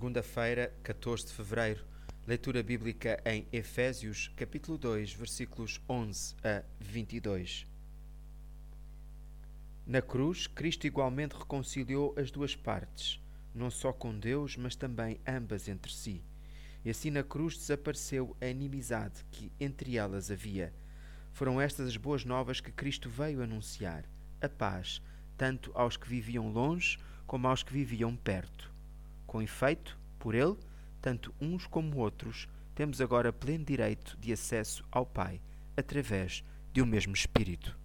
Segunda-feira, 14 de fevereiro. Leitura bíblica em Efésios, capítulo 2, versículos 11 a 22. Na cruz, Cristo igualmente reconciliou as duas partes, não só com Deus, mas também ambas entre si. E assim na cruz desapareceu a inimizade que entre elas havia. Foram estas as boas novas que Cristo veio anunciar: a paz, tanto aos que viviam longe como aos que viviam perto. Com efeito, por ele, tanto uns como outros, temos agora pleno direito de acesso ao Pai, através de um mesmo Espírito.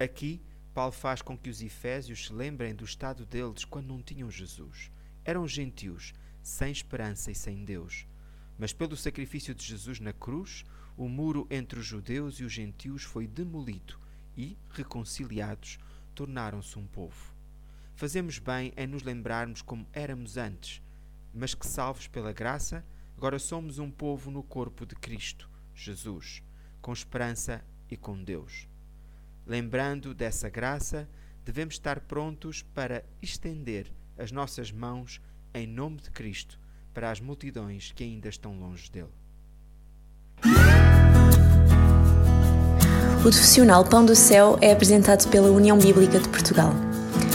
Aqui, Paulo faz com que os Efésios se lembrem do estado deles quando não tinham Jesus. Eram gentios, sem esperança e sem Deus. Mas pelo sacrifício de Jesus na cruz, o muro entre os judeus e os gentios foi demolido e, reconciliados, tornaram-se um povo. Fazemos bem em nos lembrarmos como éramos antes, mas que, salvos pela graça, agora somos um povo no corpo de Cristo, Jesus, com esperança e com Deus. Lembrando dessa graça, devemos estar prontos para estender as nossas mãos em nome de Cristo para as multidões que ainda estão longe dele. O profissional Pão do Céu é apresentado pela União Bíblica de Portugal.